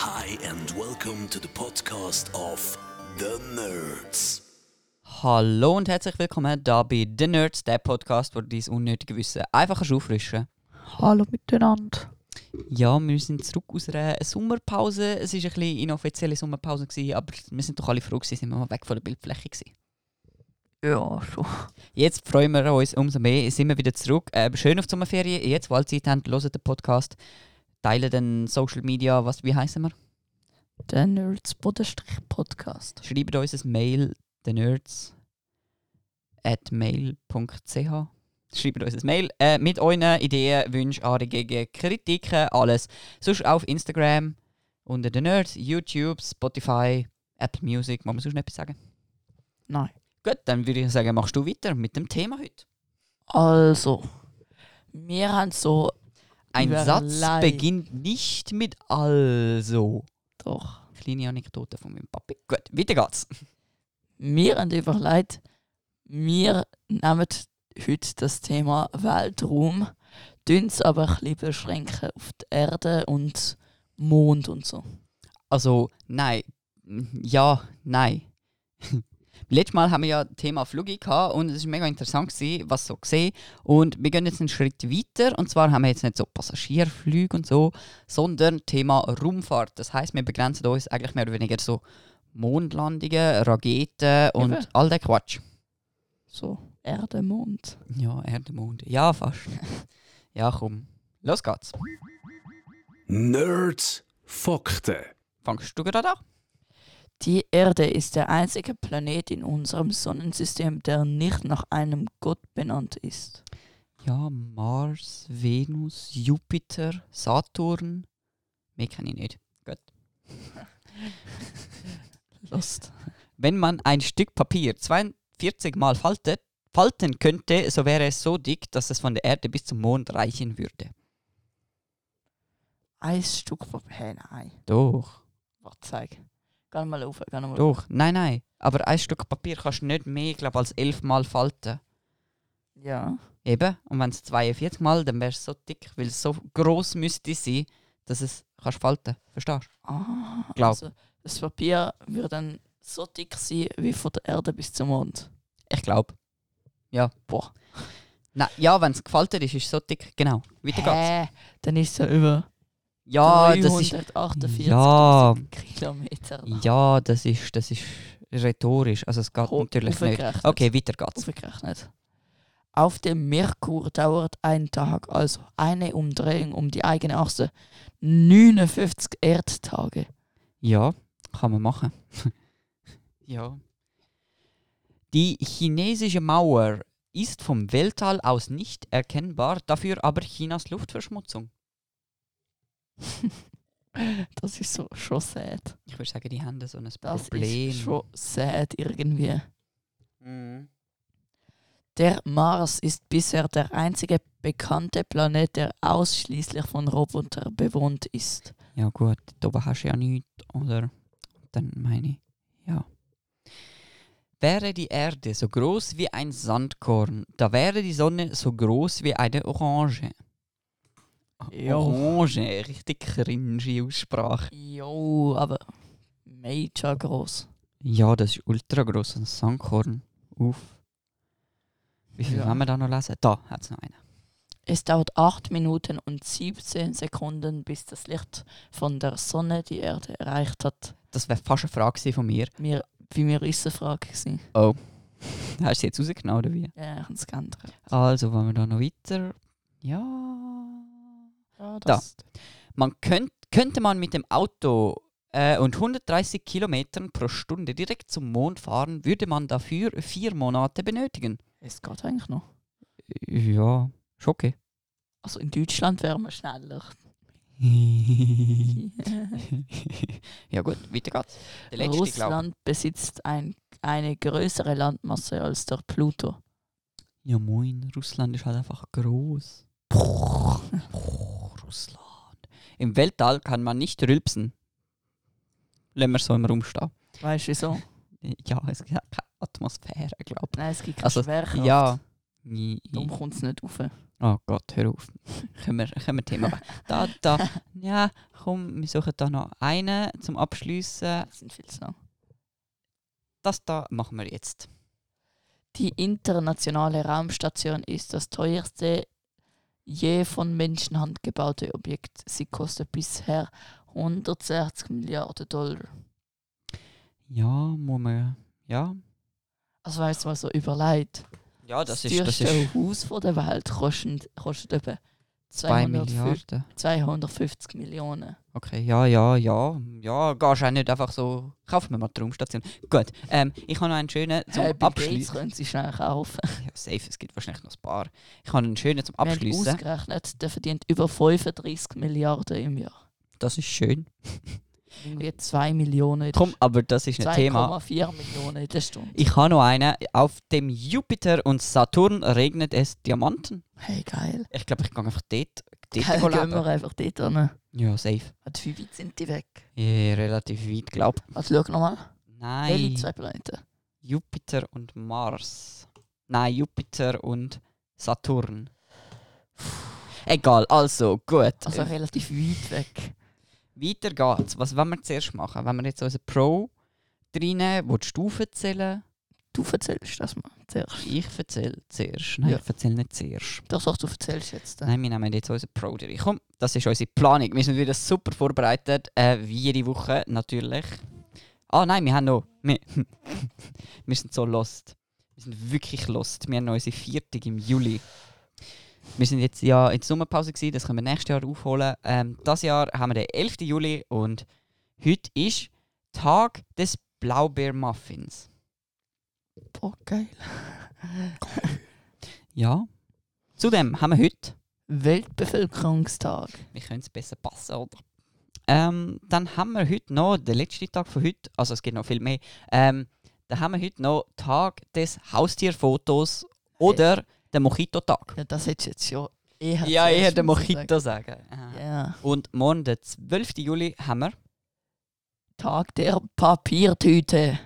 Hi and welcome to the podcast of The Nerds. Hallo und herzlich willkommen da bei The Nerds, der Podcast, wo dein unnötige Wissen einfach kannst auffrischen Hallo miteinander. Ja, wir sind zurück aus einer Sommerpause. Es war eine bisschen inoffizielle Sommerpause, gewesen, aber wir sind doch alle froh, gewesen, sind wir mal weg von der Bildfläche. Gewesen. Ja, schon. Jetzt freuen wir uns umso mehr, sind wir wieder zurück. Äh, schön auf die Sommerferien. Jetzt, wo ihr Zeit habt, hört den Podcast, teilen den Social Media, was, wie heißen wir? Der Nerds Bodenstrich Podcast. Schreibt uns ein Mail, thenerds at mail.ch. Schreibt uns ein Mail äh, mit euren Ideen, Wünschen, Anregungen, Kritiken, alles. Sonst auf Instagram unter The Nerds, YouTube, Spotify, Apple Music. Muss man sonst noch etwas sagen? Nein. Gut, dann würde ich sagen, machst du weiter mit dem Thema heute. Also, wir haben so Ein Satz Überlegt. beginnt nicht mit also. doch. Kleine Anekdote von meinem Papi. Gut, weiter geht's. Wir haben überlegt, wir nehmen heute das Thema Weltraum, tun es aber ein bisschen beschränken auf die Erde und Mond und so. Also, nein. Ja, nein. Letztes Mal haben wir ja das Thema gehabt und es war mega interessant, gewesen, was so gesehen. Und wir gehen jetzt einen Schritt weiter. Und zwar haben wir jetzt nicht so Passagierflüge und so, sondern Thema Raumfahrt. Das heißt, wir begrenzen uns eigentlich mehr oder weniger so Mondlandungen, Raketen und Eben. all der Quatsch. So, Erde, Mond. Ja, Erde, Mond. Ja, fast. ja, komm. Los geht's. Nerds Fakten. Fangst du gerade an? Die Erde ist der einzige Planet in unserem Sonnensystem, der nicht nach einem Gott benannt ist. Ja, Mars, Venus, Jupiter, Saturn. Mehr kenne ich nicht. Gut. Lost. Wenn man ein Stück Papier 42 Mal faltet, falten könnte, so wäre es so dick, dass es von der Erde bis zum Mond reichen würde. Ein Stück Papier, nein. Doch, Warte, zeig. Geh mal auf, geh mal auf. doch. Nein, nein. Aber ein Stück Papier kannst du nicht mehr, glaub, als 11 Mal falten. Ja. Eben. Und wenn es 42 Mal, dann wäre es so dick, weil es so groß müsste sein, dass es kannst falten. Verstehst du? Ah, Glaub. Also, das Papier würde dann so dick sein wie von der Erde bis zum Mond. Ich glaube. Ja. Boah. Nein, ja, wenn es gefaltet ist, ist es so dick. Genau. Weiter geht's. Hä? Dann ist es ja über Ja, das ist. 348 Ja. Kilometer lang. Ja, das ist, das ist rhetorisch. Also es geht Ho- natürlich nicht. Okay, weiter geht's. Aufgerechnet. Auf dem Merkur dauert ein Tag, also eine Umdrehung um die eigene Achse, 59 Erdtage. Ja, kann man machen. ja. Die chinesische Mauer ist vom Weltall aus nicht erkennbar, dafür aber Chinas Luftverschmutzung. Das ist so schon sad. Ich würde sagen, die haben so ein Das Problem. ist schon sad irgendwie. Mhm. Der Mars ist bisher der einzige bekannte Planet, der ausschließlich von Robotern bewohnt ist. Ja gut, da oben hast du ja nichts, oder? Dann meine ich, ja. Wäre die Erde so groß wie ein Sandkorn, da wäre die Sonne so groß wie eine Orange. Jo. Orange, richtig cringe Aussprache. Jo, aber major groß. Ja, das ist ultra groß, ein Sandkorn. Uff. Wie viel Ja. wollen wir da noch lesen? Da hat es noch einen. Es dauert 8 Minuten und 17 Sekunden, bis das Licht von der Sonne die Erde erreicht hat. Das wäre fast eine Frage von mir. Mir, bei mir ist eine Frage. Gewesen. Oh. Hast du sie jetzt rausgenommen oder wie? Ja, ich habe es geändert. Also, wollen wir da noch weiter? Ja. Ja, Da. Man könnt, könnte man mit dem Auto äh, und 130 Kilometern pro Stunde direkt zum Mond fahren, würde man dafür vier Monate benötigen. Es geht eigentlich noch. Ja, ist okay. Also in Deutschland wären wir schneller. ja gut, weiter geht's. Russland besitzt ein, eine größere Landmasse als der Pluto. Ja moin, Russland ist halt einfach groß. Russland. Im Weltall kann man nicht rülpsen. Lassen wir so im Raum stehen. Weißt du wieso? Ja, es gibt keine Atmosphäre, glaube Nein, es gibt keine Also, Schwerkraft. Ja, Darum kommt es nicht rauf. Oh Gott, hör auf. können, wir, können wir Thema. Da, da. Ja, komm, wir suchen da noch einen zum Abschliessen. Das sind viel zu lang. Das da machen wir jetzt. Die internationale Raumstation ist das teuerste je von Menschenhand gebaute Objekt. Sie kostet bisher 160 Milliarden Dollar. Ja, muss man. Ja. Also man es mal so überlegt. Ja, das das ist. Das teuerste ist Haus von der Welt kostet, kostet etwa 2 250, Milliarden. 250 Millionen. Okay, ja, ja, ja. Ja, gehst auch nicht einfach so. Kaufen wir mal die Raumstation. Gut, ähm, ich habe noch einen schönen zum Hey, Abschließen. können sie schnell kaufen. Ja, safe, es gibt wahrscheinlich noch ein paar. Ich habe einen schönen zum Abschließen. ausgerechnet, der verdient über 35 Milliarden im Jahr. Das ist schön. Irgendwie 2 Millionen Komm, aber das ist ein Thema. 2,4 Millionen in der Stunde. Ich habe noch einen. Auf dem Jupiter und Saturn regnet es Diamanten. Hey, geil. Ich glaube, ich gehe einfach dort, dort leben. gehen wir einfach dort hin. Ja, safe. Und Wie weit sind die weg? Ja, relativ weit, glaube Also schau nochmal. Welche Nein, zwei Planeten? Jupiter und Mars. Nein, Jupiter und Saturn. Egal, also gut. Also relativ weit weg. Weiter geht's. Was wollen wir zuerst machen? Wenn wir jetzt unseren Pro reinnehmen, die Stufen zählen, Du erzählst das mal zuerst. ich erzähle zuerst. Nein, Ja. ich erzähle nicht zuerst. Doch, doch, du erzählst jetzt. Nein, wir nehmen jetzt unseren Pro rein. Komm, das ist unsere Planung. Wir sind wieder super vorbereitet, äh, wie jede Woche natürlich. Ah nein, wir haben noch... Wir, wir sind so lost. Wir sind wirklich lost. Wir haben noch unsere Viertig im Juli. Wir sind jetzt ja in der Sommerpause gewesen, das können wir nächstes Jahr aufholen. Ähm, das Jahr haben wir den 11. Juli und heute ist Tag des Blaubeermuffins. Boah, geil. Ja. Zudem haben wir heute Weltbevölkerungstag. Wir können es besser passen, oder? Ähm, dann haben wir heute noch, den letzten Tag von heute, also es gibt noch viel mehr, ähm, dann haben wir heute noch Tag des Haustierfotos oder den Mojito-Tag. Ja, das hättest du jetzt schon eher Ja, eher den Mojito sagen. Ja. Und morgen, den 12. Juli, haben wir, Tag der Papiertüte.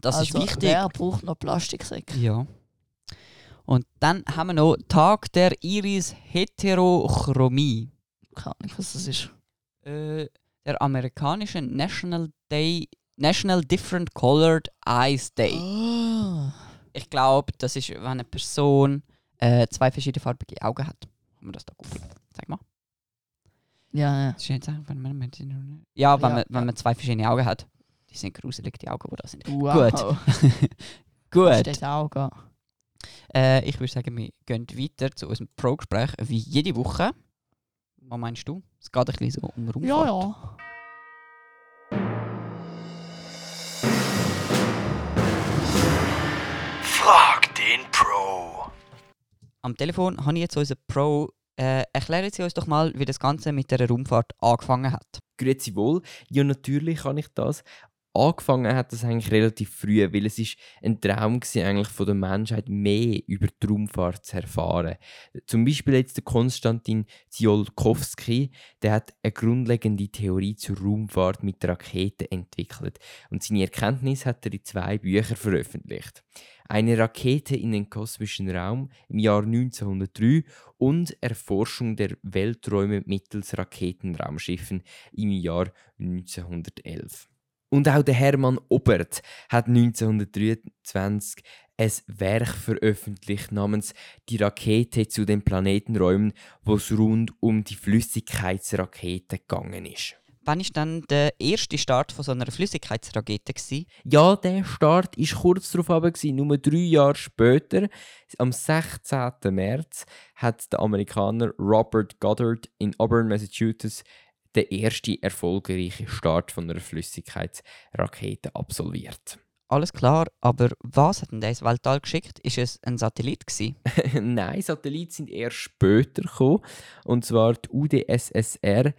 das also, ist wichtig. Wer braucht noch Plastiksäcke? Ja. Und dann haben wir noch Tag der Iris Heterochromie. Keine Ahnung, was das ist. Äh, der amerikanische National Day, National Different Colored Eyes Day. Ah. Ich glaube, das ist, wenn eine Person äh, zwei verschiedene farbige Augen hat. Haben wir das da googeln? Zeig mal. Ja, ja. Jetzt einfach, wenn man, ja, wenn, Ja, man, wenn man zwei verschiedene Augen hat. Die sind gruselig, die Augen, die da sind. Wow. Gut. Steht auch gehen. Äh, ich würde sagen, wir gehen weiter zu unserem Pro-Gespräch wie jede Woche. Was meinst du? Es geht ein bisschen so um Raumfahrt. Ja, ja. Am Telefon habe ich jetzt unseren Pro. Äh, erklären Sie uns doch mal, wie das Ganze mit der Raumfahrt angefangen hat. Grüezi wohl. Ja, natürlich kann ich das. Angefangen hat das eigentlich relativ früh, weil es ist ein Traum gewesen, eigentlich von der Menschheit mehr über die Raumfahrt zu erfahren. Zum Beispiel jetzt der Konstantin Tsiolkovsky, der hat eine grundlegende Theorie zur Raumfahrt mit Raketen entwickelt und seine Erkenntnis hat er in zwei Büchern veröffentlicht. Eine Rakete in den kosmischen Raum im Jahr 1903 und Erforschung der Welträume mittels Raketenraumschiffen im Jahr 1911. Und auch der Hermann Obert hat 1923 ein Werk veröffentlicht namens Die Rakete zu den Planetenräumen, wo es rund um die Flüssigkeitsrakete gegangen ist. Wann war dann der erste Start von so einer Flüssigkeitsrakete? Gewesen? Ja, der Start ist kurz darauf aber nur drei Jahre später, am 16. März, hat der Amerikaner Robert Goddard in Auburn, Massachusetts, den ersten erfolgreichen Start von einer Flüssigkeitsrakete absolviert. Alles klar, aber was hat denn der ins Weltall geschickt? Ist es ein Satellit? Nein, Satelliten sind erst später gekommen. Und zwar die UdSSR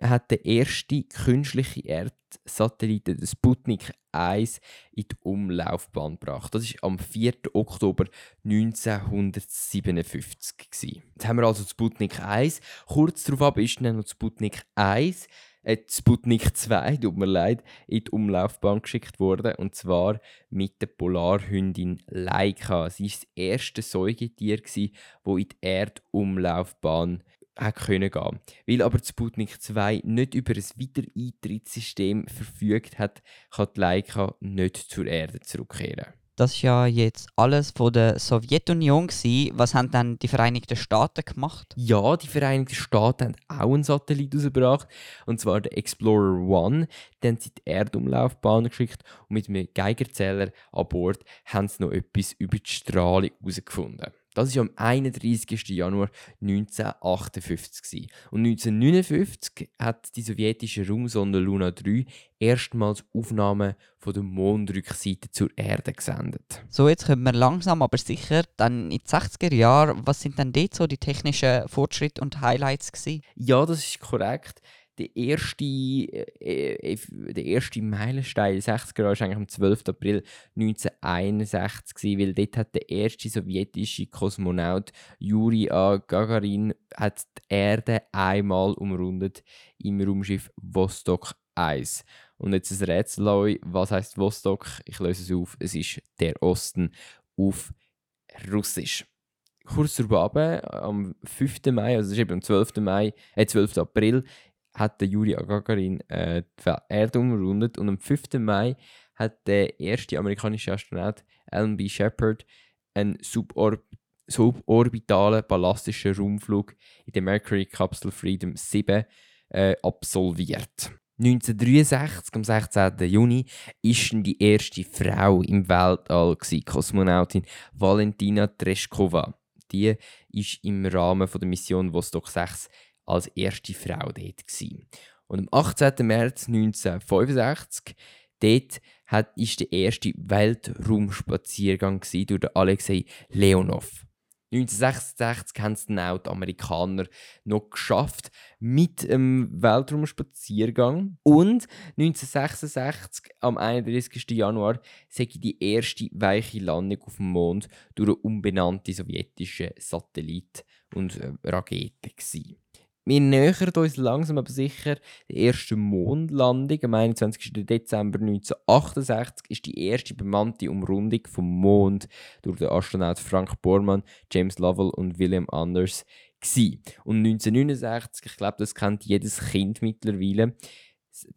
hat den ersten künstlichen Erdsatelliten, den Sputnik 1, in die Umlaufbahn gebracht. Das war am 4. Oktober 1957. gewesen. Jetzt haben wir also Sputnik 1. Kurz darauf ist dann noch Sputnik 1 äh, Sputnik 2, tut mir leid, in die Umlaufbahn geschickt worden. Und zwar mit der Polarhündin Laika. Sie war das erste Säugetier, das in die Erdumlaufbahn hat können gehen. Weil aber Sputnik 2 nicht über ein Wiedereintrittssystem verfügt hat, kann die Laika nicht zur Erde zurückkehren. Das ist ja jetzt alles von der Sowjetunion gewesen. Was haben dann die Vereinigten Staaten gemacht? Ja, die Vereinigten Staaten haben auch einen Satellit rausgebracht, und zwar der Explorer One. Den haben sie die Erdumlaufbahn geschickt und mit einem Geigerzähler an Bord haben sie noch etwas über die Strahlung herausgefunden. Das war am 31. Januar 1958. gewesen. Und 1959 hat die sowjetische Raumsonde Luna 3 erstmals Aufnahmen von der Mondrückseite zur Erde gesendet. So, jetzt kommen wir langsam aber sicher dann in die 60er Jahre. Was sind denn dort so die technischen Fortschritte und Highlights gewesen? Ja, das ist korrekt. Der erste, äh, äh, der erste Meilenstein der 60er Jahre war eigentlich am 12. April 1961, gewesen, weil dort hat der erste sowjetische Kosmonaut Juri A. Gagarin hat die Erde einmal umrundet im Raumschiff Vostok 1. Und jetzt ein Rätsel was heißt Vostok? Ich löse es auf, es ist der Osten auf Russisch kurz darüber, am 5. Mai, also das ist eben am 12. Mai, äh, 12. April, hat der Yuri Gagarin äh, die Erde umrundet und am 5. Mai hat der erste amerikanische Astronaut Alan B. Shepard einen Suborb suborbitalen ballastischen Raumflug in der Mercury Capsule Freedom 7 äh, absolviert. 1963, am 16. Juni, ist die erste Frau im Weltall, gewesen, Kosmonautin Valentina Tereshkova. Die ist im Rahmen von der Mission Vostok 6 als erste Frau dort. Gewesen. Und am 18. März 1965 dort hat, ist der erste Weltraumspaziergang durch den Alexei Leonov. 1966 haben es dann auch die Amerikaner noch geschafft mit einem Weltraumspaziergang. Und 1966, am 31. Januar, sei die erste weiche Landung auf dem Mond durch eine unbenannte sowjetische Satellit und äh, Rakete. Gewesen. Wir nähern uns langsam aber sicher der ersten Mondlandung. Am 21. Dezember 1968 ist die erste bemannte Umrundung vom Mond durch den Astronaut Frank Bormann, James Lovell und William Anders. Gewesen. Und 1969, ich glaube, das kennt jedes Kind mittlerweile,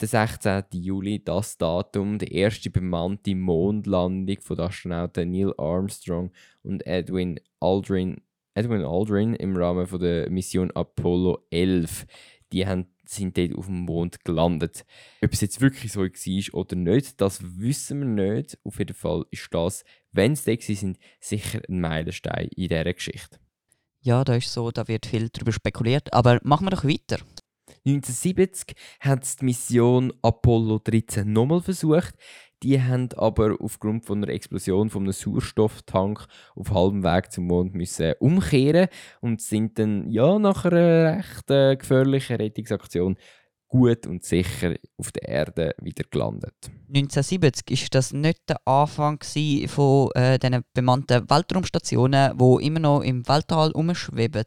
der 16. Juli, das Datum, die erste bemannte Mondlandung von den Astronauten Neil Armstrong und Edwin Aldrin Edwin Aldrin im Rahmen von der Mission Apollo 11. Die haben, sind dort auf dem Mond gelandet. Ob es jetzt wirklich so war oder nicht, das wissen wir nicht. Auf jeden Fall ist das, wenn es da sind, sicher ein Meilenstein in dieser Geschichte. Ja, da ist so, da wird viel darüber spekuliert. Aber machen wir doch weiter. 1970 hat die Mission Apollo 13 nochmal versucht. Die haben aber aufgrund von einer Explosion von einem Sauerstofftank auf halbem Weg zum Mond müssen umkehren und sind dann ja nach einer recht äh, gefährlichen Rettungsaktion gut und sicher auf der Erde wieder gelandet. 1970 ist das nicht der Anfang von äh, diesen bemannten Weltraumstationen, wo immer noch im Weltall umschweben.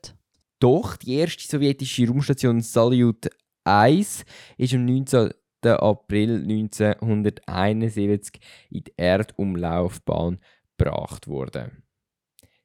Doch die erste sowjetische Raumstation Salyut 1 ist am 19. April 1971 in die Erdumlaufbahn gebracht worden.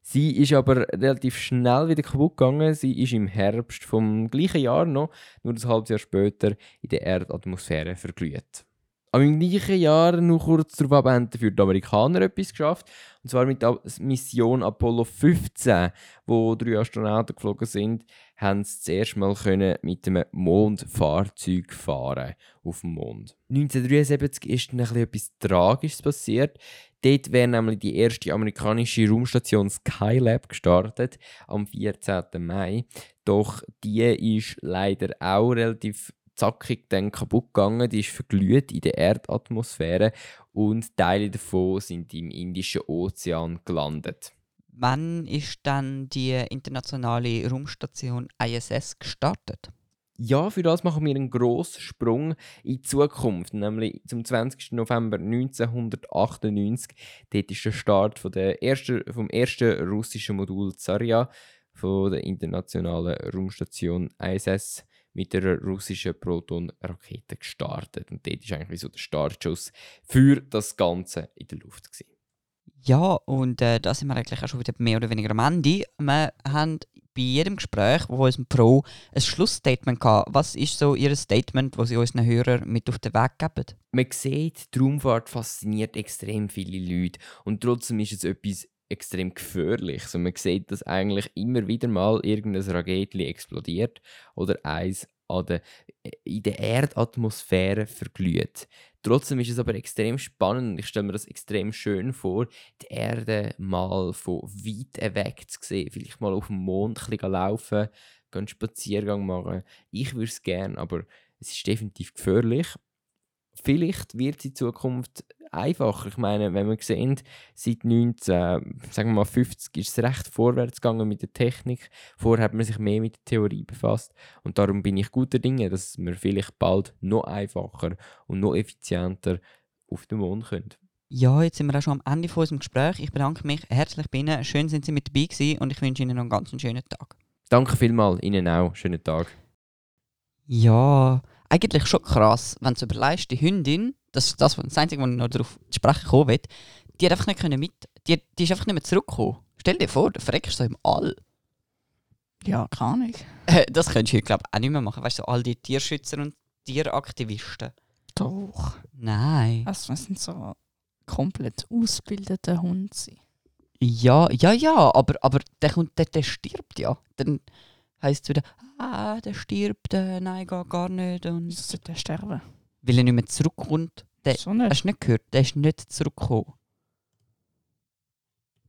Sie ist aber relativ schnell wieder kaputt gegangen. Sie ist im Herbst vom gleichen Jahr noch, nur ein halbes Jahr später, in der Erdatmosphäre verglüht. Aber im gleichen Jahr, noch kurz darauf haben für die Amerikaner etwas geschafft. Und zwar mit der Mission Apollo 15, wo drei Astronauten geflogen sind, haben sie zuerst mal können mit einem Mondfahrzeug fahren auf dem Mond. 1973 ist dann etwas Tragisches passiert. Dort wäre nämlich die erste amerikanische Raumstation Skylab gestartet am 14. Mai. Doch die ist leider auch relativ zackig dann kaputt gegangen. Die ist verglüht in der Erdatmosphäre und Teile davon sind im Indischen Ozean gelandet. Wann ist dann die internationale Raumstation ISS gestartet? Ja, für das machen wir einen grossen Sprung in die Zukunft, nämlich zum 20. November 1998. Dort ist der Start von der ersten, vom ersten russischen Modul Zarya von der internationalen Raumstation ISS mit einer russischen Proton-Rakete gestartet. Und dort war eigentlich so der Startschuss für das Ganze in der Luft. Gewesen. Ja, und äh, da sind wir eigentlich auch schon wieder mehr oder weniger am Ende. Wir haben bei jedem Gespräch, wo unserem Pro ein Schlussstatement gehabt. Was ist so Ihr Statement, das Sie unseren Hörern mit auf den Weg geben? Man sieht, die Raumfahrt fasziniert extrem viele Leute und trotzdem ist es etwas extrem gefährlich. Also man sieht, dass eigentlich immer wieder mal irgendein Raketchen explodiert oder eins an der, in der Erdatmosphäre verglüht. Trotzdem ist es aber extrem spannend und ich stelle mir das extrem schön vor, die Erde mal von weit weg zu sehen. Vielleicht mal auf dem Mond ein laufen, einen Spaziergang machen. Ich würde es gerne, aber es ist definitiv gefährlich. Vielleicht wird es in Zukunft einfacher. Ich meine, wenn wir sehen, seit 19, sagen wir mal 50 ist es recht vorwärts gegangen mit der Technik. Vorher hat man sich mehr mit der Theorie befasst und darum bin ich guter Dinge, dass wir vielleicht bald noch einfacher und noch effizienter auf den Mond können. Ja, jetzt sind wir auch schon am Ende von unserem Gespräch. Ich bedanke mich herzlich bei Ihnen. Schön sind Sie mit dabei gewesen und ich wünsche Ihnen noch einen ganz schönen Tag. Danke vielmals, Ihnen auch. Schönen Tag. Ja, eigentlich schon krass, wenn du überlegst, die Hündin, das ist das, das Einzige, wo ich noch darauf zu sprechen kommen will, die hat einfach nicht können mit, die, die ist einfach nicht mehr zurückgekommen. Stell dir vor, du verreckst so im All. Ja, keine Ahnung. Äh, das könntest du heute, glaube ich, auch nicht mehr machen. Weißt du, so all die Tierschützer und Tieraktivisten. Doch. Nein. Also, wir sind so komplett ausgebildete Hunde. Ja, ja, ja, aber, aber der, kommt, der, der stirbt ja. Dann heisst es wieder, ah, der stirbt, äh, nein, geht gar nicht. Und Wieso sollte der sterben? weil er nicht mehr zurückkommt. Der, so Hast nicht. du nicht gehört? Der ist nicht zurückgekommen.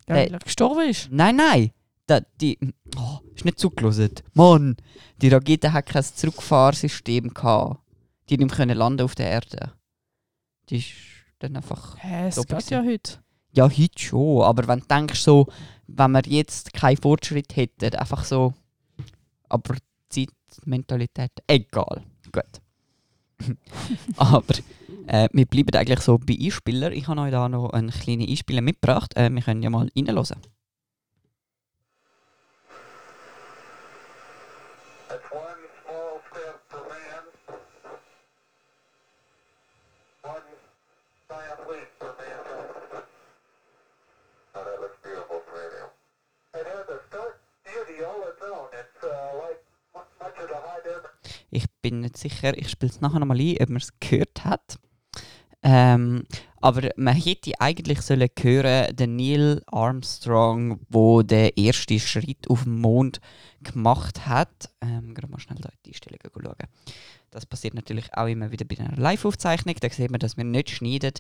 Ja, weil er gestorben ist. Nein, nein. Da, die, oh, ist nicht zugelassen. Mann, die Rakete hat kein Zurückfahrsystem gehabt. Die nicht können landen auf der Erde. Die ist dann einfach. Hä, es geht ja heute. Ja, heute schon. Aber wenn du denkst, so, wenn wir jetzt keinen Fortschritt hätten, einfach so. Aber Zeitmentalität, egal. Gut. aber äh, wir bleiben eigentlich so bei Einspielern. Ich habe euch da noch einen kleinen Einspieler mitgebracht. Äh, wir können ja mal reinhören. That's one small step for man, one giant leap for mankind. Oh, that looks beautiful from radio. It has a stark beauty all its own. It's uh, like mu- much of the high desert. Ich bin nicht sicher, ich spiele es nachher nochmal ein, ob man es gehört hat. Ähm, aber man hätte eigentlich sollen hören, den Neil Armstrong, wo der erste Schritt auf den Mond gemacht hat. Ähm, gerade mal schnell da in die Einstellungen schauen. Das passiert natürlich auch immer wieder bei einer Live-Aufzeichnung. Da sieht man, dass wir nicht schneiden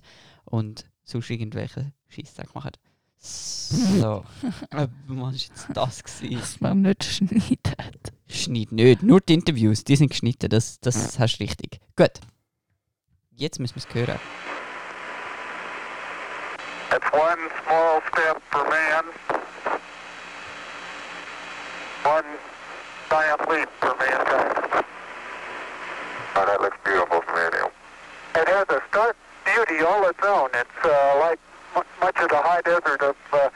und sonst irgendwelche Scheissdreck machen. So. äh, was war jetzt das? Gewesen? Dass man nicht schneidet. Schneid nicht, nur die Interviews, die sind geschnitten, das, das hast du richtig. Gut. Jetzt müssen wir es hören. That's one small step for man, one giant leap for mankind. Oh, that looks beautiful from radio. It has a stark beauty all its own. It's uh, like mu- much of the high desert of uh,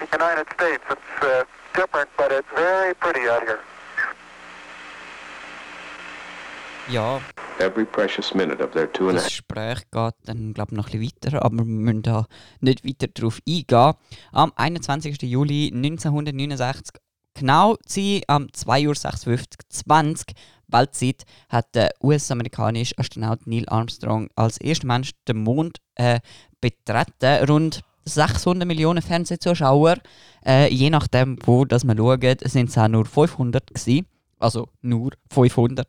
the United States. It's uh, different, but it's very pretty out here. A das Gespräch geht dann, glaube ich, noch ein bisschen weiter, aber wir müssen da nicht weiter darauf eingehen. Am 21. Juli 1969, genau sie am 2.56 Uhr Weltzeit, hat der US-amerikanische Astronaut Neil Armstrong als erster Mensch den Mond äh, betreten. Rund 600 Millionen Fernsehzuschauer, äh, je nachdem, wo das man schaut, sind es auch nur 500 gewesen. Also nur 500.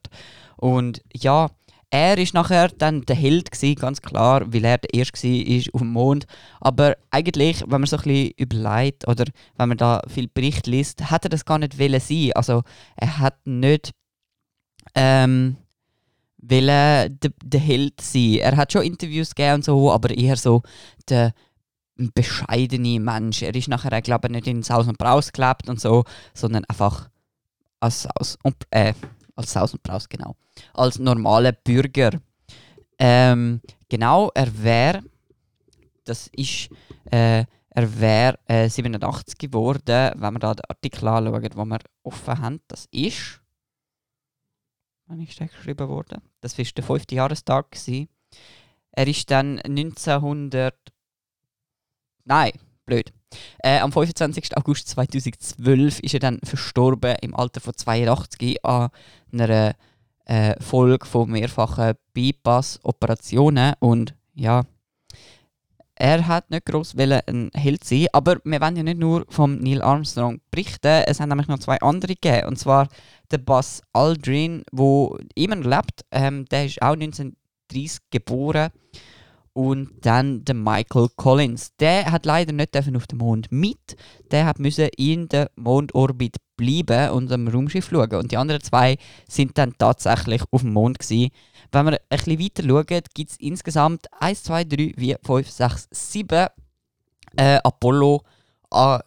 Und ja, er ist nachher dann der Held gewesen, ganz klar, weil er der Erste war auf dem Mond. Aber eigentlich, wenn man so ein bisschen überlegt oder wenn man da viel Bericht liest, hat er das gar nicht wollen sein. Also er hat nicht ähm, der, der Held sein. Er hat schon Interviews gegeben und so, aber eher so der bescheidene Mensch. Er ist nachher, glaube ich, nicht in Saus und Braus gelebt und so, sondern einfach als und, äh, als Saus und Braus, genau. Als normaler Bürger. Ähm, genau, er wäre, das ist, äh, er wäre äh, 87 geworden, wenn wir da den Artikel anschauen, den wir offen haben. Das ist ist der geschrieben worden? Das war der fünfte Jahrestag. Gewesen. Er ist dann 1900. Nein, blöd. Äh, am 25. August 2012 ist er dann verstorben im Alter von 82 an einer äh, Folge von mehrfachen Bypass-Operationen. Und ja, er hat nicht gross ein Held sein, aber wir wollen ja nicht nur vom Neil Armstrong berichten. Es haben nämlich noch zwei andere gegeben. Und zwar der Buzz Aldrin, wo immer lebt. Ähm, der ist auch 1930 geboren. Und dann der Michael Collins. Der hat leider nicht auf den Mond mit. Der hat müssen in der Mondorbit bleiben und am Raumschiff schauen. Und die anderen zwei sind dann tatsächlich auf dem Mond gewesen. Wenn wir ein bisschen weiter schauen, gibt es insgesamt 1, 2, 3, 4, 5, 6, 7 äh, Apollo äh,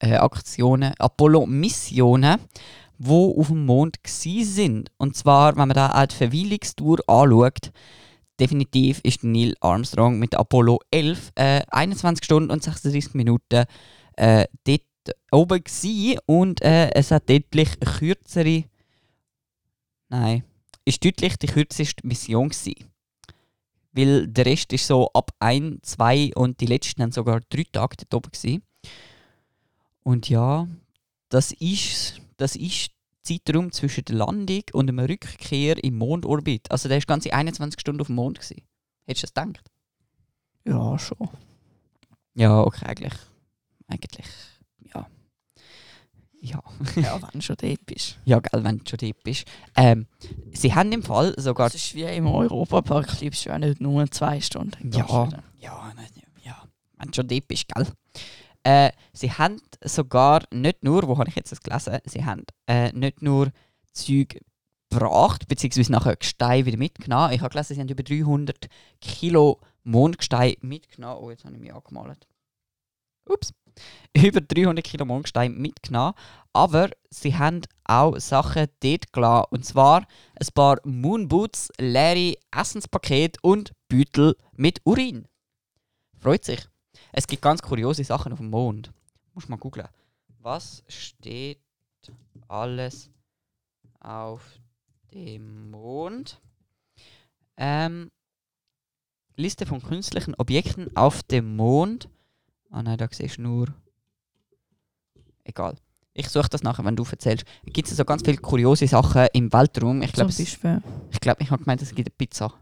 äh, Aktionen, Apollo Missionen, wo auf dem Mond sind. Und zwar, wenn man da auch die Verweilungstour anschaut, definitiv ist Neil Armstrong mit Apollo 11 äh, 21 Stunden und 36 Minuten äh, dort oben gsi und äh, es hat deutlich kürzere, nein, ist deutlich die kürzeste Mission gsi. Weil der Rest ist so ab 1, 2 und die letzten haben sogar 3 Tage dort oben gsi. Und ja, das ist, das ist Zeitraum zwischen der Landung und dem Rückkehr im Mondorbit. Also der ist ganze 21 Stunden auf dem Mond gewesen. Hättest du das gedacht? Ja, schon. Ja, okay, eigentlich. Eigentlich, ja. Ja. Ja, wenn schon dort bist. Ja, gell, wenn du schon dort bist. Ähm, sie haben im Fall sogar... Das ist wie im Europapark, bleibst du ja nicht nur zwei Stunden. Ja, ja, nein, ja, wenn du schon dort bist, gell. Äh, sie haben sogar nicht nur, wo habe ich jetzt das gelesen, sie haben äh, nicht nur Zeug gebracht, beziehungsweise nachher Gestein wieder mitgenommen. Ich habe gelesen, sie haben über 300 Kilo Mondgestein mitgenommen. Oh, jetzt habe ich mich angemalt. Ups. Über 300 Kilo Mondgestein mitgenommen. Aber sie haben auch Sachen dort gelassen. Und zwar ein paar Moonboots, leere Essenspakete und Beutel mit Urin. Freut sich. Es gibt ganz kuriose Sachen auf dem Mond. Muss mal googlen. Was steht alles auf dem Mond? Ähm, Liste von künstlichen Objekten auf dem Mond. Ah nein, da siehst du nur. Egal. Ich suche das nachher, wenn du erzählst. Gibt es so ganz viele kuriose Sachen im Weltraum? Ich glaube, Beispiel. ich, glaub, ich habe gemeint, es gibt eine Pizza.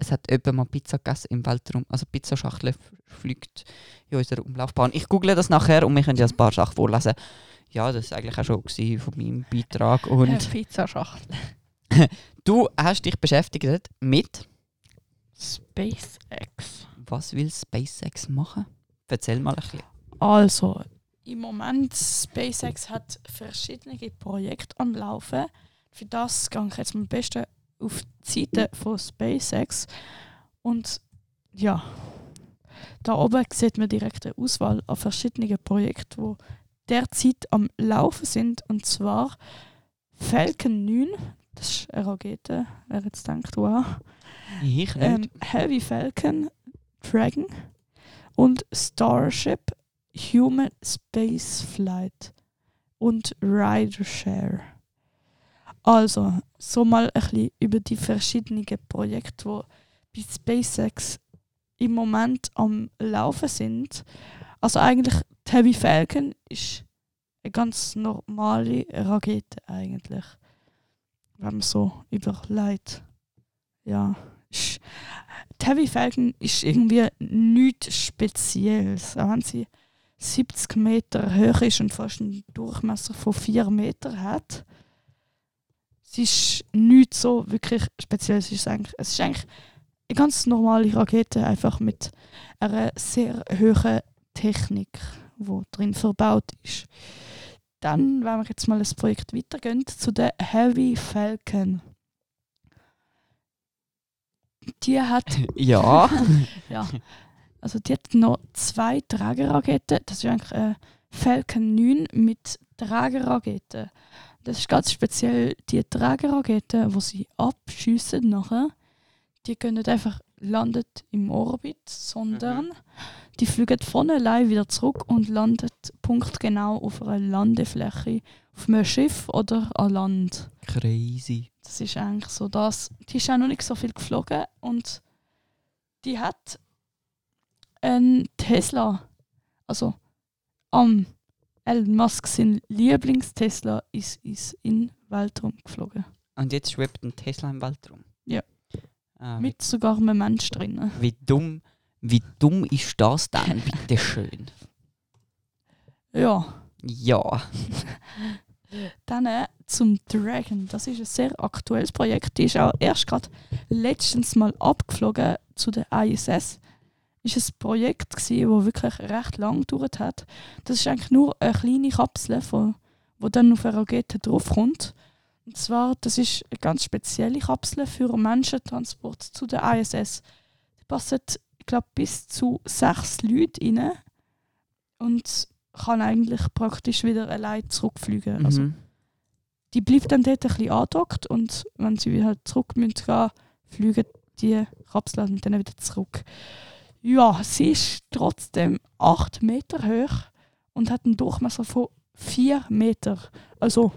Es hat jemand mal Pizza gegessen im Weltraum. Also Pizzaschachtel fliegt in unserer Umlaufbahn. Ich google das nachher und wir können ja ein paar Sachen vorlesen. Ja, das war eigentlich auch schon von meinem Beitrag. Und Pizzaschachtel. du hast dich beschäftigt mit SpaceX. was will SpaceX machen? Erzähl mal ein bisschen. Also, im Moment SpaceX hat verschiedene Projekte am Laufen. Für das gehe ich jetzt am besten auf die Seite von SpaceX. Und ja, da oben sieht man direkt eine Auswahl an verschiedenen Projekten, die derzeit am Laufen sind. Und zwar Falcon 9, das ist eine Rakete, wer jetzt denkt, wow. Ich nicht. Ähm, Heavy Falcon, Dragon und Starship, Human Space Flight und Rideshare. Also, so mal ein bisschen über die verschiedenen Projekte, die bei SpaceX im Moment am Laufen sind. Also eigentlich, die Heavy Falcon ist eine ganz normale Rakete eigentlich. Wenn man so überlegt. Ja. Die Heavy Falcon ist irgendwie nichts Spezielles. Auch wenn sie 70 Meter hoch ist und fast einen Durchmesser von 4 Meter hat. Sie ist nichts so wirklich Spezielles. Es ist eigentlich, es ist eigentlich eine ganz normale Rakete, einfach mit einer sehr hohen Technik, die drin verbaut ist. Dann, wenn wir jetzt mal das Projekt weitergehen, zu der Heavy Falcon. Die hat ja. ja. Also die hat noch zwei Trageraketen. Das ist eigentlich ein Falcon 9 mit Trageraketen. Das ist ganz speziell die Trageraketen, wo sie abschiessen nachher. Die können nicht einfach landet im Orbit, sondern die fliegen von allein wieder zurück und landet punktgenau auf einer Landefläche, auf einem Schiff oder an Land. Crazy. Das ist eigentlich so das. Die ist auch noch nicht so viel geflogen und die hat einen Tesla, also am Elon Musk sein Lieblingstesla ist, ist in Weltraum geflogen. Und jetzt schwebt ein Tesla im Weltraum. Ja. Ah, Mit sogar einem Mensch drin. wie, wie dumm, wie dumm ist das denn, bitte schön? Ja. Ja. Dann äh, zum Dragon. Das ist ein sehr aktuelles Projekt. Die ist auch erst gerade letztens mal abgeflogen zu der ISS. Ist ein Projekt wo wirklich recht lang gedauert hat. Das ist eigentlich nur eine kleine Kapsel, von, wo dann auf eine Rakete draufkommt. Und zwar, das ist eine ganz spezielle Kapsel für Menschentransport zu der ISS. Die passen, ich glaube, bis zu sechs Leute rein und kann eigentlich praktisch wieder allein zurückfliegen. Also, Mhm. die bleibt dann dort ein bisschen angedockt und wenn sie wieder halt zurück müssen gehen, fliegen die Kapseln dann wieder zurück. Ja, sie ist trotzdem 8 Meter hoch und hat einen Durchmesser von 4 Meter. Also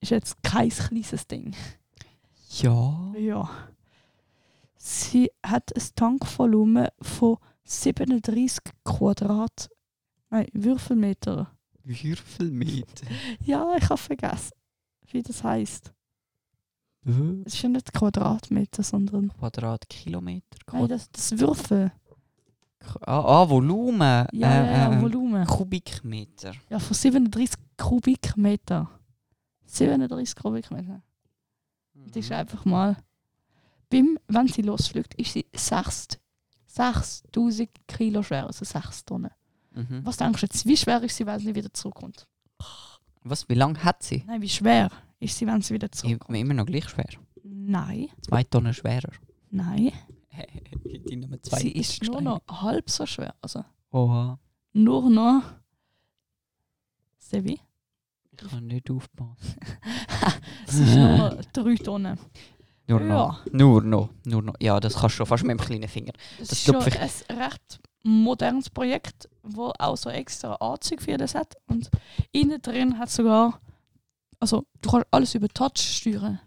ist jetzt kein kleines Ding. Ja. Ja. Sie hat ein Tankvolumen von 37 Quadrat. Nein, Würfelmeter. Würfelmeter. Ja, ich habe vergessen, wie das heißt. Es ist ja nicht Quadratmeter, sondern Quadratkilometer. Nein, Quad das, das Würfel. Ah, ah, Volumen. Ja, äh, ja, ja, äh, Volumen. Kubikmeter. Ja, von 37 Kubikmeter. 37 Kubikmeter. Das ist einfach mal. Beim, wenn sie losfliegt, ist sie 6 6000 Kilo schwer, also 6 Tonnen. Mhm. Was denkst du jetzt, wie schwer ist sie, wenn sie wieder zurückkommt? Was, wie lange hat sie? Nein, wie schwer ist sie, wenn sie wieder zurückkommt? Immer noch gleich schwer. Nein, Zwei Tonnen schwerer. nein. Die Nummer zwei sie ist nur noch halb so schwer. Also Oha. nur noch. Sevi? Ich kann nicht aufpassen. sie ist nur noch 3 Tonnen. Nur Ja. noch. Nur noch. Nur noch. Ja, das kannst du schon fast mit dem kleinen Finger. Das, Das ist schon ein recht modernes Projekt, wo auch so extra Anzüge für das hat. Und innen drin hat sogar. Also, du kannst alles über Touch steuern.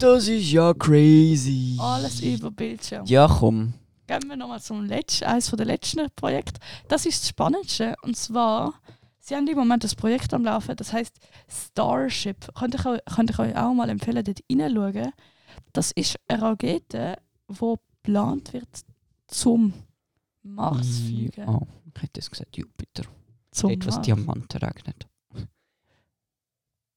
Das ist ja crazy. Alles über Bildschirm. Ja, komm. Gehen wir nochmal zum letzten, eines der letzten Projekte. Das ist das Spannendste. Und zwar, sie haben im Moment das Projekt am Laufen, das heißt Starship. Könnte ich, euch- könnte ich euch auch mal empfehlen, dort hineinschauen. Das ist eine Rakete, die geplant wird zum Mars fliegen. Oh, ich hätte es gesagt, Jupiter. Zum Dort, was Mars. Diamanten regnet.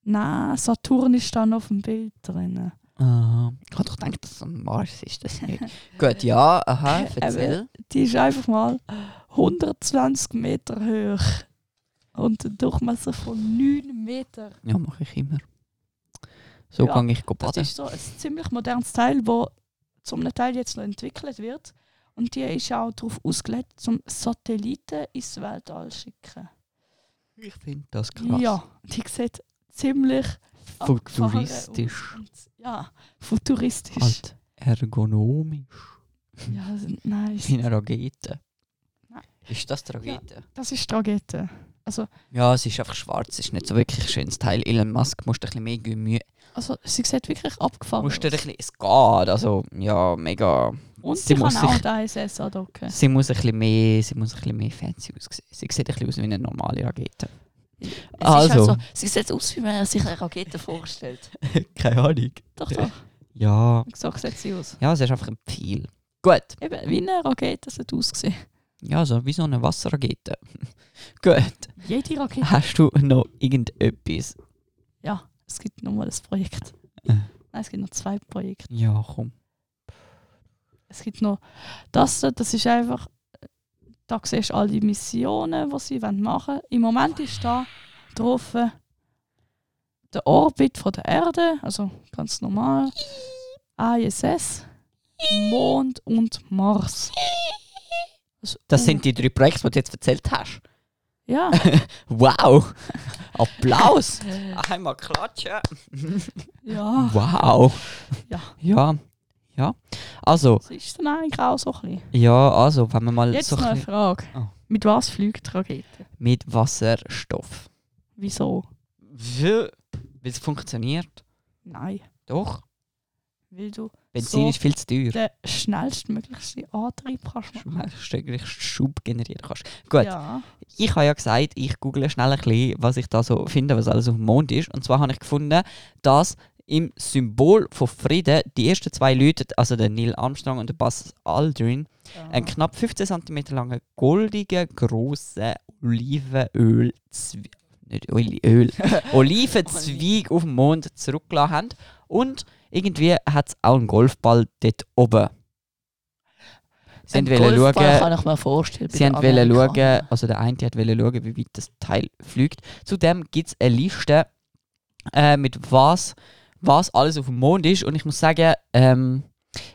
Nein, Saturn ist dann auf dem Bild drin. Aha. Ich habe doch gedacht, dass es am Mars ist. Das. Gut, ja, aha, erzähl. Die ist einfach mal 120 Meter hoch und einen Durchmesser von 9 Meter. Ja, mache ich immer. So Ja, kann ich go Das baden. ist so ein ziemlich modernes Teil, das zum Teil jetzt noch entwickelt wird. Und die ist auch darauf ausgelegt, zum Satelliten ins Weltall zu schicken. Ich finde das krass. Ja, die sieht ziemlich Futuristisch. Und, ja, futuristisch. Halt ergonomisch. Ja, nein, Wie eine Rakete. Nein. Ist das die Rakete? das ist die Rakete. Also, Ja. es ist einfach schwarz. Es ist nicht so wirklich ein schönes Teil. Elon Musk musst du ein bisschen mehr Mühe. also sie sieht wirklich abgefahren Musst du ein aus. bisschen, es geht. Also, ja, mega. Und sie sie kann muss auch sich- die ISS andocken. Sie muss ein bisschen mehr, sie muss ein bisschen mehr fancy aussehen. Sie sieht ein bisschen aus wie eine normale Rakete. Es ist Also. halt so, sie sieht aus, wie man sich eine Rakete vorstellt. Keine Ahnung. Doch, doch. Ja. So sieht sie aus. Ja, es ist einfach ein Pfeil. Gut. Eben, wie eine Rakete sieht ausgesehen. Ja, so wie so eine Wasserrakete. Gut. Jede Rakete. Hast du noch irgendetwas? Ja, es gibt nochmal ein Projekt. Äh. Nein, es gibt noch zwei Projekte. Ja, komm. Es gibt noch das, da, das ist einfach, da siehst du all die Missionen, die sie machen wollen. Im Moment ist da drauf äh, der Orbit von der Erde, also ganz normal. ISS, Mond und Mars. Also, Das sind die drei Projekte, die du jetzt erzählt hast. Ja, Wow! Applaus! Einmal klatschen! ja. Wow! Ja. Ja. Ja. Also, Das ist dann eigentlich auch so ein bisschen. ja, also, wenn wir mal Jetzt so noch ein eine Frage. Oh. Mit was fliegt Rakete? mit Wasserstoff. Wieso? Wie wie es funktioniert? Nein, Doch, weil du Benzin So. ist viel zu teuer. den schnellstmöglichsten Antrieb kannst machen. Schrägstrich Schub generieren kannst. Gut, Ja. ich habe ja gesagt, ich google schnell ein bisschen, was ich da so finde, was alles auf dem Mond ist. Und zwar habe ich gefunden, dass im Symbol von Frieden die ersten zwei Leute, also der Neil Armstrong und der Buzz Aldrin, einen knapp 15 cm langen goldigen, grossen Olivenöl, nicht Öl, Öl, Olivenzweig auf dem Mond zurückgelassen haben. Und irgendwie hat es auch einen Golfball dort oben. Sie Ein Golfball schauen, kann ich mir vorstellen. Sie wollen schauen, also der eine hat wollen schauen, wie weit das Teil fliegt. Zudem gibt es eine Liste äh, mit was, was alles auf dem Mond ist. Und ich muss sagen, ähm,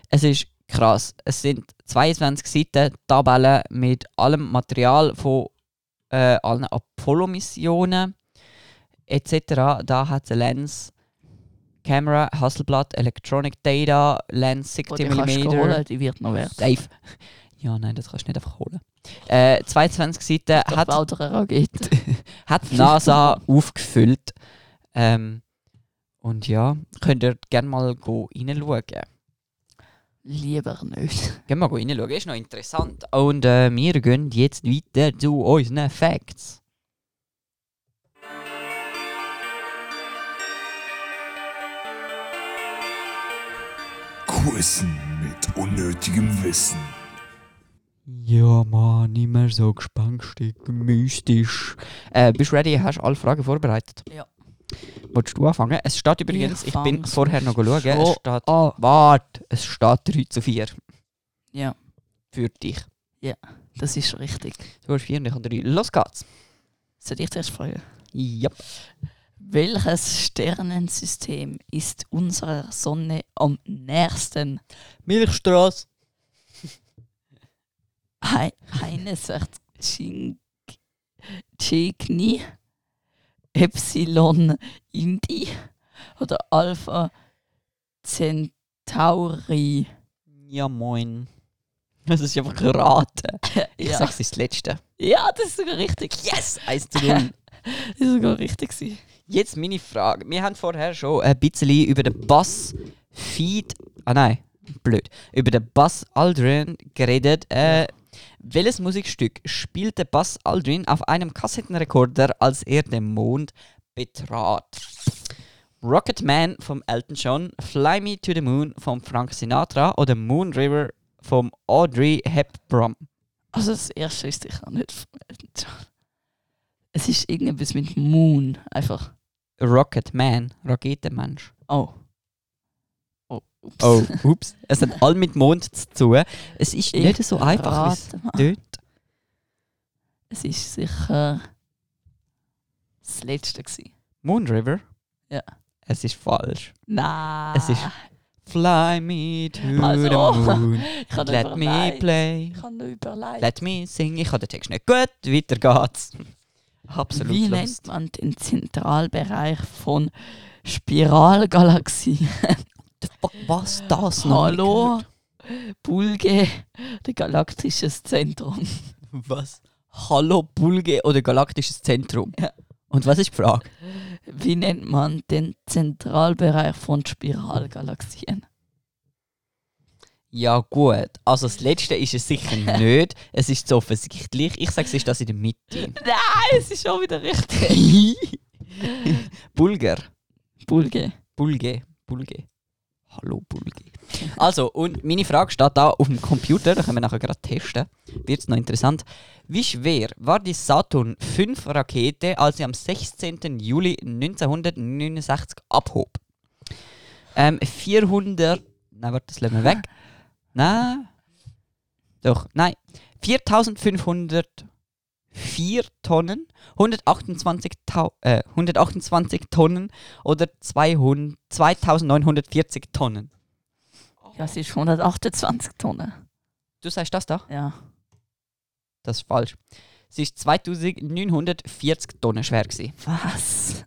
es ist krass. Es sind 22 Seiten Tabellen mit allem Material von äh, allen Apollo-Missionen etc. Da hat es Lens, Camera, Hasselblad, Electronic Data, Lens Die 60 kannst du mm. holen, die wird noch wert. Safe. Ja, nein, das kannst du nicht einfach holen. Äh, 22 Seiten hat, hat die NASA aufgefüllt. Ähm, und ja, könnt ihr gerne mal go reinschauen. Lieber nicht. Gehen wir go reinschauen, ist noch interessant. Und äh, wir gehen jetzt weiter zu unseren Facts. Quizzen mit unnötigem Wissen. Ja, Mann, nicht mehr so gespenstig, mystisch. Äh, bist du ready? Hast du alle Fragen vorbereitet? Ja. Wolltest du anfangen? Es steht übrigens, ich, bin fang's vorher noch schauen, es steht, an. warte, es steht 3 zu 4 Ja, für dich. das ist richtig. Du hast 4 und ich habe 3. Los geht's. Soll ich zuerst fragen? Ja. Welches Sternensystem ist unserer Sonne am nächsten? Milchstraße. Ei- Eine sagt Cygni, Epsilon Indi oder Alpha Centauri. Ja, moin. Das ist einfach geraten. Ich Ja. sag's, es ist das letzte. ja, das ist sogar richtig. Yes! 1 zu 0. Das ist sogar richtig. gewesen. Jetzt meine Frage. Wir haben vorher schon ein bisschen über den Bass Feed. Ah nein, blöd. Über den Bass Aldrin geredet. Äh, welches Musikstück spielte Bass Aldrin auf einem Kassettenrekorder, als er den Mond betrat? Rocket Man vom Elton John, Fly Me to the Moon vom Frank Sinatra oder Moon River vom Audrey Hepburn? Also das erste ist sicher nicht. Es ist irgendetwas mit Moon. Einfach. Rocket Man, Raketenmensch. Oh. Oh. Ups. Oh, ups. Es hat all mit Mond zu tun. Es ist Ich nicht so einfach, wie es dort. Es ist sicher das letzte gewesen. Moon River? Ja. Es ist falsch. Nein. Es ist- Fly me to Also, the moon. Let me play. Ich habe noch überlegt. Let me sing. Ich habe den Text nicht. Gut, weiter geht's. Absolut Wie lost. nennt man den Zentralbereich von Spiralgalaxien? The fuck, was das noch? Hallo? Bulge, der galaktisches Zentrum. Was? Hallo, Bulge oder Galaktisches Zentrum? Ja. Und was ist die Frage? Wie nennt man den Zentralbereich von Spiralgalaxien? Ja gut, also das letzte ist es sicher nicht. Es ist zu offensichtlich. Ich sage, es ist das in der Mitte. Nein, es ist schon wieder richtig. Bulger. Bulge. Bulge. Bulge. Hallo Bulge. Also, und meine Frage steht da auf dem Computer, da können wir nachher gerade testen. Wird es noch interessant. Wie schwer war die Saturn 5 Rakete, als sie am 16. Juli 1969 abhob? Ähm, 400. Nein, warte, das lassen wir weg. Nein. Doch, nein. 4504 Tonnen, 128, Tau äh, 128 Tonnen oder 200, 2940 Tonnen. Ja, es ist 128 Tonnen. Du sagst das da? Ja. Das ist falsch. Sie ist 2940 Tonnen schwer gewesen. Was?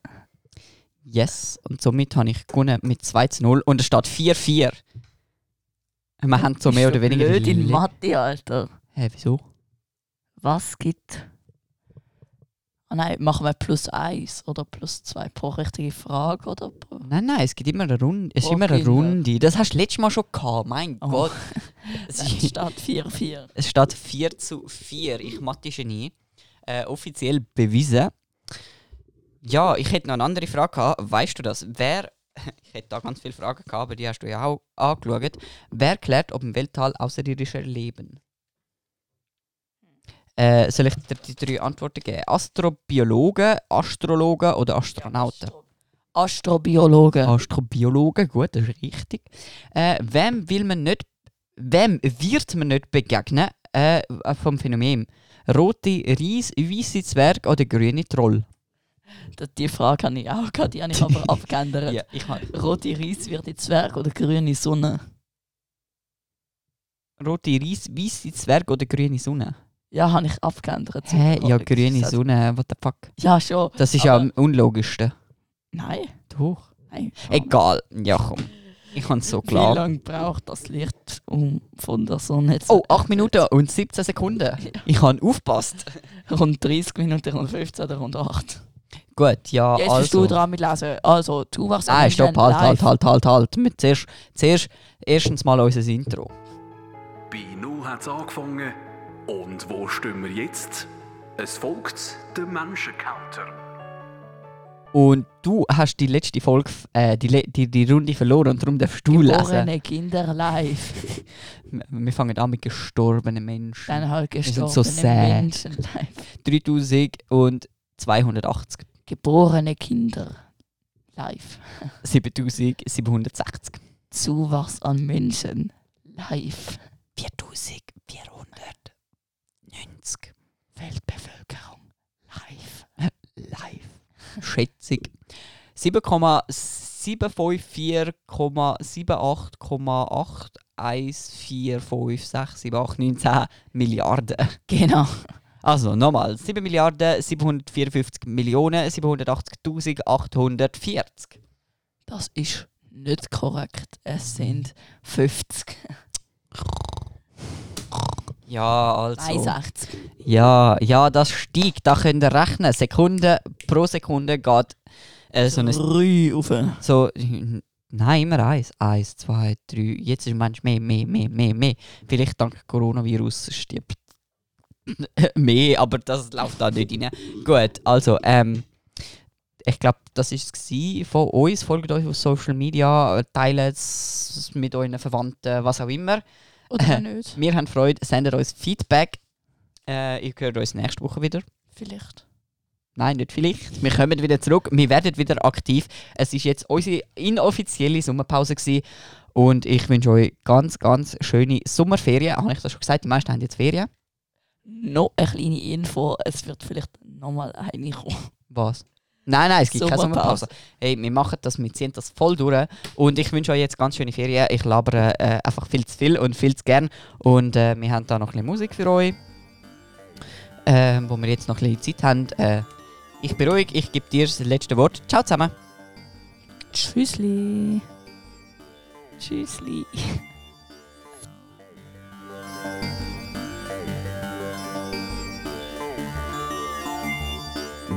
Yes. Und somit habe ich gewonnen mit 2 zu 0 und es steht 4-4. Wir haben so mehr oder weniger. Blöd in Mathe, Alter. Hä, wieso? Was gibt Ah nein, machen wir plus eins oder plus zwei pro richtige Frage oder pro. Nein, nein, es gibt immer eine Runde. Es ist Oh, immer eine Kinder. Runde. Das hast du letztes Mal schon gehabt. Mein Oh. Gott. Es, Es ist, steht 4-4. es steht 4 zu 4. Ich Mathe-Genie. Äh, offiziell bewiesen. Ja, ich hätte noch eine andere Frage gehabt. Weißt du das? Wer. Ich hätte da ganz viele Fragen gehabt, aber die hast du ja auch angeschaut. Wer klärt, ob im Weltall Außerirdische leben? Äh, soll ich dir die drei Antworten geben? Astrobiologen, Astrologen oder Astronauten? Astrobiologe. Astrobiologen, gut, das ist richtig. Äh, wem will man nicht, wem wird man nicht begegnen äh, vom Phänomen? Rote Reis, weiße Zwerg oder grüne Troll? Die Frage habe ich auch gehabt, die habe ich aber abgeändert. ich habe Rote Reis wird die Zwerg oder grüne Sonne? rote Reis, weiße Zwerg oder grüne Sonne? Ja, habe ich abgeändert. Hä, ja, grüne gesagt. Sonne, what the fuck? Ja, schon. Das ist ja am unlogischsten. Nein. Doch. Nein. Egal, ja komm. Ich habe es so Wie klar. lange braucht das Licht um von der Sonne zu Oh, 8 Minuten und 17 Sekunden. Ich habe aufgepasst. Rund 30 Minuten, rund 15 oder rund 8. Gut, ja, Jetzt bist du also. dran mit Lesen. Also, du warst Nein, stopp, halt, halt, halt, halt, halt. Mit zuerst, zuerst erstens mal unser Intro. Bei Null hat es angefangen. Und wo stehen wir jetzt? Es folgt der Menschencounter. Und du hast die letzte Folge, äh, die, die, die Runde verloren und darum darfst du lesen. Geborene Kinder live. Wir- Wir fangen an mit gestorbenen Menschen. Dann halt sind gestorbene so sad. Menschen live. 3280. Geborene Kinder live. 7760. Zuwachs an Menschen live. 4490. Weltbevölkerung live. Live. Schätzung. 7,754,78,8145678 Milliarden. Genau. Also nochmal, 7 Milliarden 754 Millionen 780.840. Das ist nicht korrekt. Es sind 50. Ja, also. 62. Ja, ja, das steigt, da könnt ihr rechnen. Sekunde pro Sekunde geht äh, so eine. 3 auf. So, nein, immer eins. Eins, zwei, drei. Jetzt ist manchmal mehr, mehr, mehr, mehr, mehr. Vielleicht dank Coronavirus stirbt mehr, aber das läuft da nicht rein. Gut, also, ähm, ich glaube, das war es von uns. Folgt euch auf Social Media, teilt es mit euren Verwandten, was auch immer. Oder nicht? Wir haben Freude, sendet uns Feedback. Äh, ihr hört uns nächste Woche wieder. Vielleicht. Nein, nicht vielleicht. Wir kommen wieder zurück. Wir werden wieder aktiv. Es ist jetzt unsere inoffizielle Sommerpause gewesen. und ich wünsche euch ganz, ganz schöne Sommerferien. Habe ich das schon gesagt? Die meisten haben jetzt Ferien. Noch eine kleine Info. Es wird vielleicht nochmal eine kommen. Was? Nein, nein, es gibt keine Sommerpause. Hey, wir machen das, wir ziehen das voll durch. Und ich wünsche euch jetzt ganz schöne Ferien. Ich labere äh, einfach viel zu viel und viel zu gern. Und äh, wir haben da noch ein bisschen Musik für euch. Äh, wo wir jetzt noch ein bisschen Zeit haben. Äh, ich bin ruhig, ich gebe dir das letzte Wort. Ciao zusammen. Tschüssli. Tschüssli.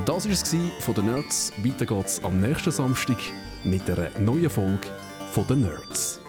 Das war es von den Nerds. Weiter geht's am nächsten Samstag mit einer neuen Folge von den Nerds.